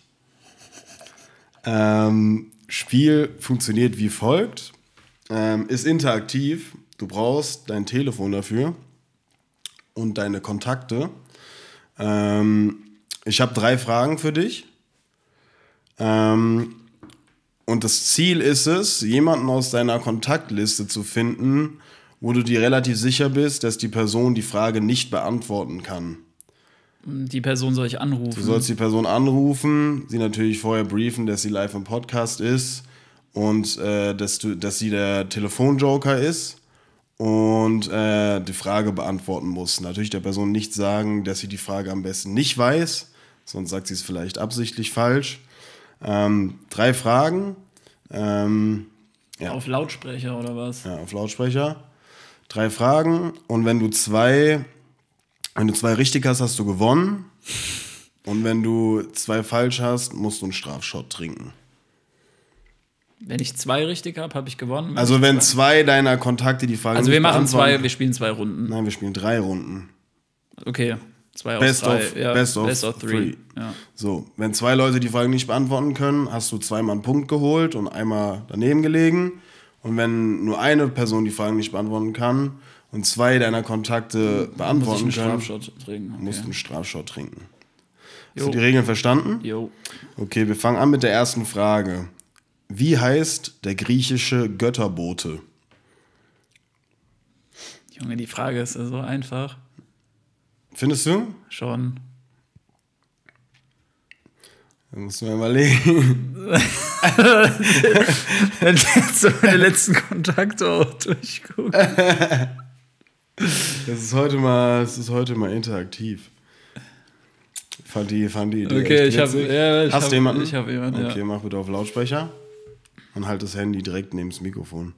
Speaker 4: Ähm, Spiel funktioniert wie folgt. Ähm, ist interaktiv. Du brauchst dein Telefon dafür und deine Kontakte. Ähm, ich habe drei Fragen für dich. Ähm, und das Ziel ist es, jemanden aus deiner Kontaktliste zu finden, wo du dir relativ sicher bist, dass die Person die Frage nicht beantworten kann.
Speaker 3: Die Person soll ich anrufen.
Speaker 4: Du sollst die Person anrufen, sie natürlich vorher briefen, dass sie live im Podcast ist und äh, dass, du, dass sie der Telefonjoker ist und äh, die Frage beantworten muss. Natürlich der Person nicht sagen, dass sie die Frage am besten nicht weiß, sonst sagt sie es vielleicht absichtlich falsch. Ähm, drei Fragen. Ähm, ja.
Speaker 3: Auf Lautsprecher oder was?
Speaker 4: Ja, auf Lautsprecher. Drei Fragen und wenn du zwei, wenn du zwei richtig hast, hast du gewonnen. Und wenn du zwei falsch hast, musst du einen Strafshot trinken.
Speaker 3: Wenn ich zwei richtig habe, habe ich gewonnen.
Speaker 4: Also wenn zwei deiner Kontakte die Frage
Speaker 3: also wir machen zwei, wir spielen zwei Runden.
Speaker 4: Nein, wir spielen drei Runden.
Speaker 3: Okay. Zwei
Speaker 4: Best
Speaker 3: aus drei.
Speaker 4: of-
Speaker 3: ja,
Speaker 4: best of
Speaker 3: three.
Speaker 4: three.
Speaker 3: Ja.
Speaker 4: So, wenn zwei Leute die Frage nicht beantworten können, hast du zweimal einen Punkt geholt und einmal daneben gelegen. Und wenn nur eine Person die Frage nicht beantworten kann und zwei deiner Kontakte
Speaker 3: Muss
Speaker 4: beantworten
Speaker 3: einen
Speaker 4: können,
Speaker 3: Strafschott trinken. Okay.
Speaker 4: musst du einen Strafshot trinken. Hast
Speaker 3: Jo.
Speaker 4: du die Regeln verstanden?
Speaker 3: Jo.
Speaker 4: Okay, wir fangen an mit der ersten Frage. Wie heißt der griechische Götterbote?
Speaker 3: Junge, die Frage ist ja so einfach.
Speaker 4: Findest du?
Speaker 3: Schon.
Speaker 4: Da musst du mir überlegen.
Speaker 3: Jetzt so meine letzten Kontakte auch durchgucke.
Speaker 4: Das ist heute mal, das ist heute mal interaktiv. Fand die, fand die Idee
Speaker 3: Okay, ich hab-
Speaker 4: witzig.
Speaker 3: ja, ich
Speaker 4: Hast
Speaker 3: hab-
Speaker 4: du jemanden?
Speaker 3: ich hab jemanden, ja.
Speaker 4: Okay, mach bitte auf Lautsprecher und halt das Handy direkt neben das Mikrofon.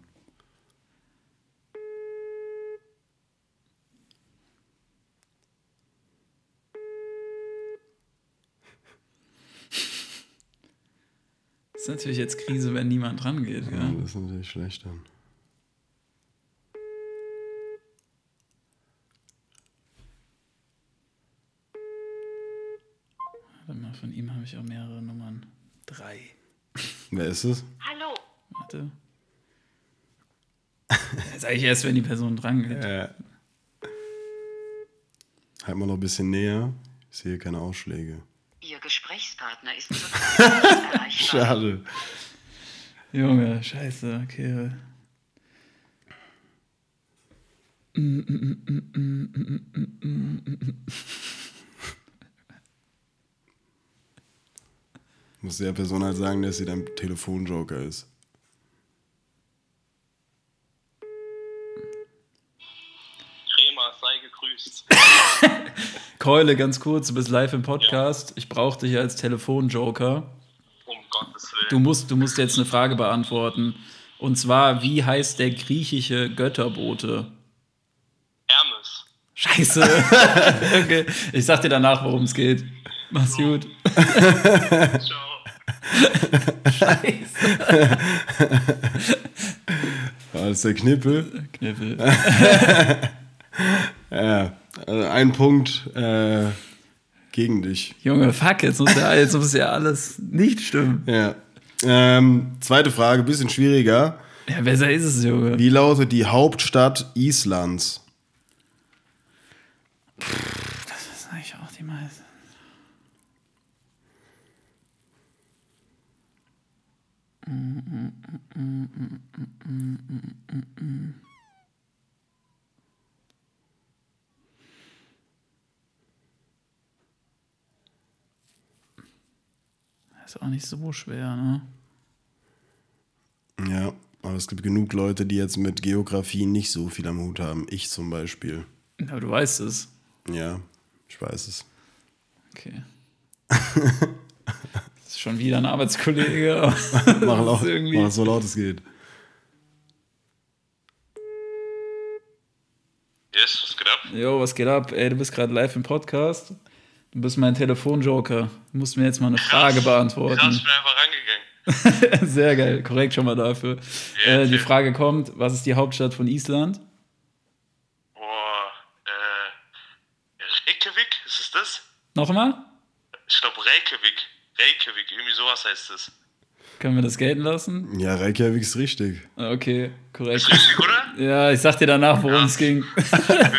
Speaker 3: Ist natürlich jetzt Krise, wenn niemand rangeht.
Speaker 4: Ja,
Speaker 3: Ja.
Speaker 4: das ist natürlich schlecht dann.
Speaker 3: Warte mal, von ihm habe ich auch mehrere Nummern. Drei.
Speaker 4: Wer ist es?
Speaker 6: Hallo,
Speaker 3: Warte. Das sage ich erst, wenn die Person dran geht.
Speaker 4: Äh. Halt mal noch ein bisschen näher. Ich sehe keine Ausschläge.
Speaker 6: Ihr Gesprächspartner ist zurzeit nicht erreichbar.
Speaker 4: Schade.
Speaker 3: Junge, scheiße, okay.
Speaker 4: Muss der Person halt sagen, dass sie dein Telefonjoker ist.
Speaker 3: Keule, ganz kurz, du bist live im Podcast. Ich brauche dich als Telefonjoker.
Speaker 7: Um Gottes Willen.
Speaker 3: Du musst, du musst jetzt eine Frage beantworten. Und zwar, wie heißt der griechische Götterbote?
Speaker 7: Hermes.
Speaker 3: Scheiße. okay. Ich sag dir danach, worum es geht. Mach's gut.
Speaker 7: Ciao.
Speaker 4: War das der Knippel?
Speaker 3: Kniffel.
Speaker 4: Ja. Also ein Punkt äh, gegen dich.
Speaker 3: Junge, fuck, jetzt muss, ja, jetzt muss ja alles nicht stimmen.
Speaker 4: Ja. Ähm, zweite Frage, bisschen schwieriger.
Speaker 3: Ja, besser ist es, Junge.
Speaker 4: Wie lautet die Hauptstadt Islands?
Speaker 3: Das sag ich auch die meisten. Ist auch nicht so schwer, ne?
Speaker 4: Ja, aber es gibt genug Leute, die jetzt mit Geografie nicht so viel am Hut haben. Ich zum Beispiel.
Speaker 3: Aber du weißt es.
Speaker 4: Ja, ich weiß es.
Speaker 3: Okay. das ist schon wieder ein Arbeitskollege.
Speaker 4: Mach, laut,
Speaker 3: irgendwie-
Speaker 4: mach so laut es geht.
Speaker 7: Yes, was geht ab?
Speaker 3: Jo, was geht ab? Ey, du bist gerade live im Podcast. Du bist mein Telefonjoker. Du musst mir jetzt mal eine Frage
Speaker 7: Krass,
Speaker 3: beantworten.
Speaker 7: ich bin einfach rangegangen.
Speaker 3: Sehr geil, korrekt schon mal dafür.
Speaker 7: Ja,
Speaker 3: äh, die
Speaker 7: okay.
Speaker 3: Frage kommt: Was ist die Hauptstadt von Island?
Speaker 7: Boah, äh, Reykjavik, ist es das?
Speaker 3: Nochmal?
Speaker 7: Ich glaube Reykjavik. Reykjavik, irgendwie sowas heißt es.
Speaker 3: Können wir das gelten lassen?
Speaker 4: Ja, Reykjavik ist richtig.
Speaker 3: Okay, korrekt.
Speaker 7: Richtig, oder?
Speaker 3: Ja, ich sag dir danach, worum es ging.
Speaker 7: Ja,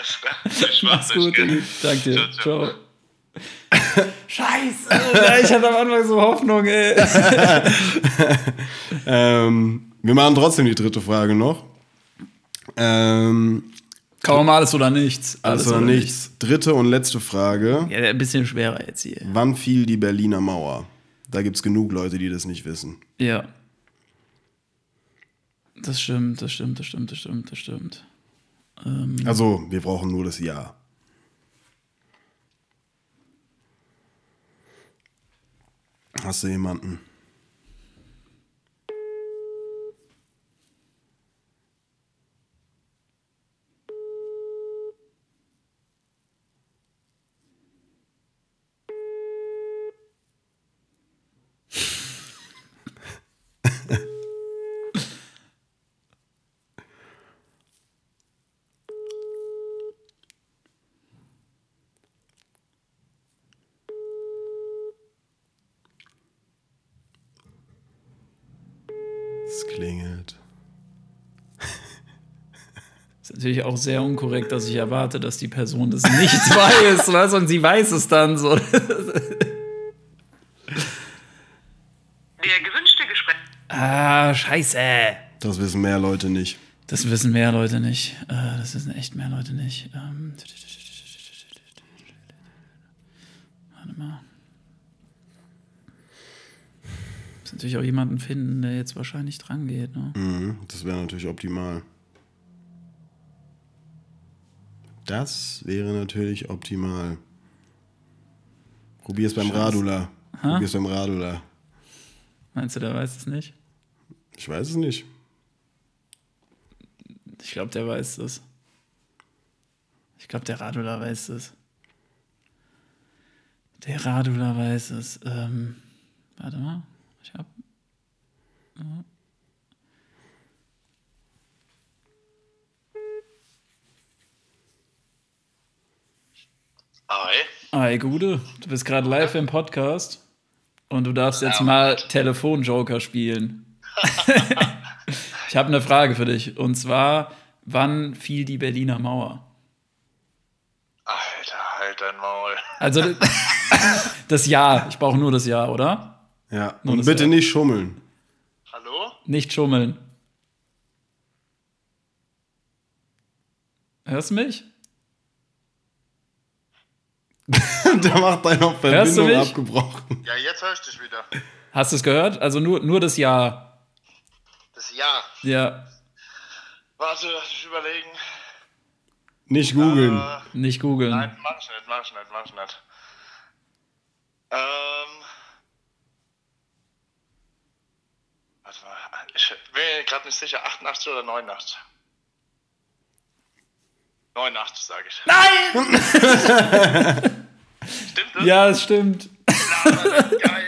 Speaker 7: ist klar. Ich
Speaker 3: Mach's gut,
Speaker 7: gell?
Speaker 3: Danke dir.
Speaker 7: Ciao, ciao.
Speaker 3: Scheiße. Ich hatte am Anfang so Hoffnung, ey.
Speaker 4: Ähm, wir machen trotzdem die dritte Frage noch. Ähm,
Speaker 3: Kaum alles oder nichts.
Speaker 4: alles oder nichts. Dritte und letzte Frage.
Speaker 3: Ja, ein bisschen schwerer jetzt hier.
Speaker 4: Wann fiel die Berliner Mauer? Da gibt es genug Leute, die das nicht wissen.
Speaker 3: Ja. Das stimmt, das stimmt, das stimmt, das stimmt, das stimmt.
Speaker 4: Also, wir brauchen nur das Jahr. Hast du jemanden? Es klingelt.
Speaker 3: Ist natürlich auch sehr unkorrekt, dass ich erwarte, dass die Person das nicht weiß, was? Und sie weiß es dann so.
Speaker 6: Der gewünschte Gespräch.
Speaker 3: Ah, scheiße.
Speaker 4: Das wissen mehr Leute nicht.
Speaker 3: Das wissen mehr Leute nicht. Äh, Das wissen echt mehr Leute nicht. Ähm, Warte mal. Muss natürlich auch jemanden finden, der jetzt wahrscheinlich dran geht. Ne?
Speaker 4: Mhm, das wäre natürlich optimal. Das wäre natürlich optimal. Probier's beim Radula. Probier's beim Radula.
Speaker 3: Meinst du, der weiß es nicht?
Speaker 4: Ich weiß es nicht.
Speaker 3: Ich glaube, der weiß es. Ich glaube, der Radula weiß es. Der Radula weiß es. Ähm, warte mal. Ich hab.
Speaker 7: Hi.
Speaker 3: Hi, Gude. Du bist gerade live im Podcast und du darfst jetzt mal Telefonjoker spielen. ich habe eine Frage für dich. Und zwar, wann fiel die Berliner Mauer?
Speaker 7: Alter, halt dein Maul.
Speaker 3: Also das Jahr. Ich brauche nur das Jahr, oder?
Speaker 4: Ja.
Speaker 3: Nur
Speaker 4: Und bitte
Speaker 3: Jahr.
Speaker 4: nicht schummeln.
Speaker 7: Hallo?
Speaker 3: Nicht schummeln. Hörst du mich?
Speaker 4: Der macht deine
Speaker 3: Hörst du
Speaker 4: Verbindung abgebrochen.
Speaker 7: Ja, jetzt höre ich dich wieder.
Speaker 3: Hast du es gehört? Also nur, nur das Jahr.
Speaker 7: Das Jahr.
Speaker 3: Ja,
Speaker 7: Warte, lass mich überlegen.
Speaker 4: Nicht googeln.
Speaker 7: Äh,
Speaker 3: nicht googeln.
Speaker 7: nein, mach ich nicht, mach ich nicht, mach ich nicht. Ähm. Warte mal, ich bin mir gerade nicht sicher, 88 oder 89? 89, sage ich.
Speaker 3: Nein!
Speaker 7: Stimmt das?
Speaker 3: Ja, es stimmt.
Speaker 7: Geil.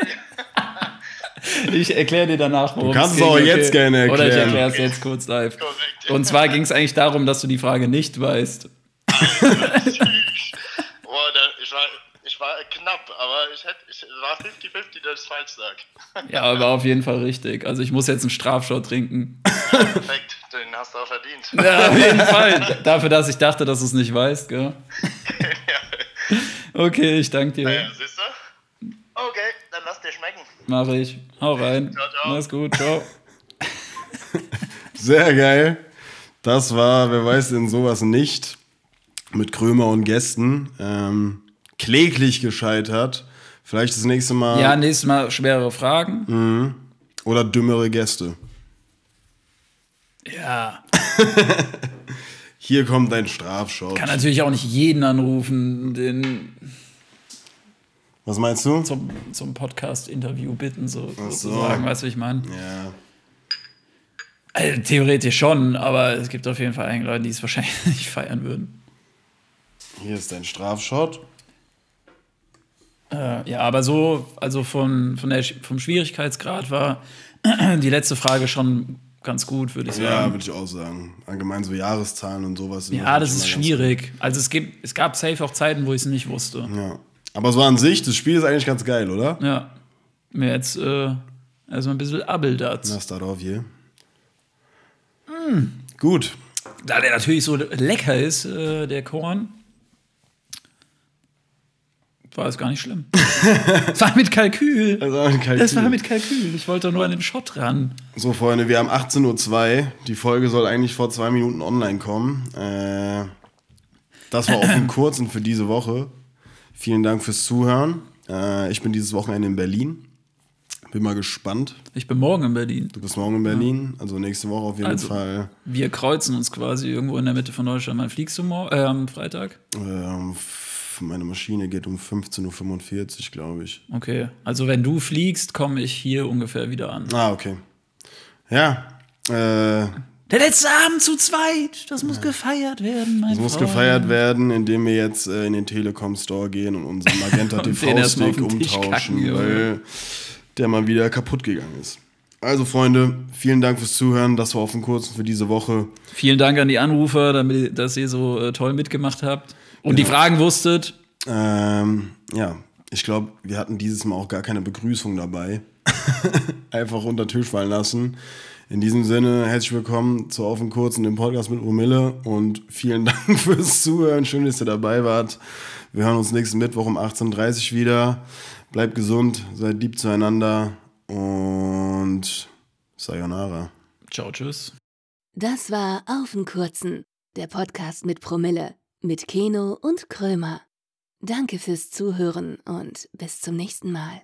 Speaker 3: Ich erkläre dir danach, worum
Speaker 4: Du kannst
Speaker 3: es ging,
Speaker 4: auch jetzt gerne
Speaker 3: Oder ich
Speaker 4: erklären.
Speaker 3: erkläre es jetzt kurz live.
Speaker 7: Korrekt.
Speaker 3: Und zwar ging es eigentlich darum, dass du die Frage nicht weißt.
Speaker 7: Boah, da, ich, war, ich war knapp, aber ich hätte, ich war 50-50, dass ich falsch sag.
Speaker 3: Ja, aber auf jeden Fall richtig. Also ich muss jetzt einen Strafschau trinken.
Speaker 7: Perfekt, den hast du auch verdient.
Speaker 3: Ja, auf jeden Fall. Dafür, dass ich dachte, dass du es nicht weißt, gell? Okay, ich danke dir.
Speaker 7: Ja, siehst du? Okay, dann lass dir schmecken.
Speaker 3: Mach ich. Hau rein.
Speaker 7: Ciao, ciao.
Speaker 3: Mach's gut. Ciao.
Speaker 4: Sehr geil. Das war, wer weiß denn sowas nicht, mit Krömer und Gästen. Ähm, kläglich gescheitert. Vielleicht das nächste Mal.
Speaker 3: Ja, nächstes Mal schwerere Fragen.
Speaker 4: Oder dümmere Gäste.
Speaker 3: Ja.
Speaker 4: Hier kommt ein Strafshot.
Speaker 3: Kann natürlich auch nicht jeden anrufen, den
Speaker 4: Was meinst du?
Speaker 3: zum, zum Podcast-Interview bitten, so,
Speaker 4: so.
Speaker 3: sozusagen. Weißt du, wie ich meine?
Speaker 4: Ja.
Speaker 3: Also, theoretisch schon, aber es gibt auf jeden Fall einige Leute, die es wahrscheinlich nicht feiern würden.
Speaker 4: Hier ist dein Strafshot.
Speaker 3: Äh, ja, aber so, also von, von der, vom Schwierigkeitsgrad war die letzte Frage schon ganz gut, würde ich
Speaker 4: Ja,
Speaker 3: sagen.
Speaker 4: würde ich auch sagen. Allgemein so Jahreszahlen und sowas.
Speaker 3: Ja, das ist schwierig. Also es gibt, es gab safe auch Zeiten, wo ich es nicht wusste.
Speaker 4: Ja. Aber so an sich, das Spiel ist eigentlich ganz geil, oder?
Speaker 3: Ja. Mir jetzt äh, erstmal ein bisschen Abeldatz.
Speaker 4: Na, start off hier.
Speaker 3: Mm.
Speaker 4: Gut.
Speaker 3: Da der natürlich so lecker ist, äh, der Korn, war es gar nicht schlimm. Es war mit Kalkül.
Speaker 4: Das war ein Kalkül.
Speaker 3: Das war mit Kalkül. Ich wollte nur an den Shot ran.
Speaker 4: So, Freunde, wir haben 18.02 Uhr. Die Folge soll eigentlich vor zwei Minuten online kommen. Äh, das war auch ein kurzen für diese Woche. Vielen Dank fürs Zuhören. Äh, ich bin dieses Wochenende in Berlin. Bin mal gespannt.
Speaker 3: Ich bin morgen in Berlin.
Speaker 4: Du bist morgen in Berlin, also nächste Woche auf jeden
Speaker 3: Also-
Speaker 4: Fall.
Speaker 3: Wir kreuzen uns quasi irgendwo in der Mitte von Deutschland. Wann fliegst du morgen? Äh, am Freitag?
Speaker 4: Ähm, meine Maschine geht um 15.45 Uhr, glaube ich.
Speaker 3: Okay. Also wenn du fliegst, komme ich hier ungefähr wieder an.
Speaker 4: Ah, okay. Ja, äh,
Speaker 3: Der letzte Abend zu zweit. Das muss gefeiert werden, mein
Speaker 4: Es muss
Speaker 3: Freund.
Speaker 4: gefeiert werden, indem wir jetzt äh, in den Telekom Store gehen und unseren Magenta TV-Stick umtauschen,
Speaker 3: kacken,
Speaker 4: weil der mal wieder kaputt gegangen ist. Also, Freunde, vielen Dank fürs Zuhören. Das war auf dem Kurzen für diese Woche.
Speaker 3: Vielen Dank an die Anrufer, damit, dass ihr so äh, toll mitgemacht habt. Und die Fragen wusstet.
Speaker 4: Ähm, ja, ich glaube, wir hatten dieses Mal auch gar keine Begrüßung dabei. Einfach unter den Tisch fallen lassen. In diesem Sinne, herzlich willkommen zu Auf dem Kurzen, dem Podcast mit Romille und vielen Dank fürs Zuhören. Schön, dass ihr dabei wart. Wir hören uns nächsten Mittwoch um 18.30 Uhr wieder. Bleibt gesund, seid lieb zueinander und Sayonara.
Speaker 3: Ciao, tschüss.
Speaker 5: Das war Auf den Kurzen, der Podcast mit Promille, mit Keno und Krömer. Danke fürs Zuhören und bis zum nächsten Mal.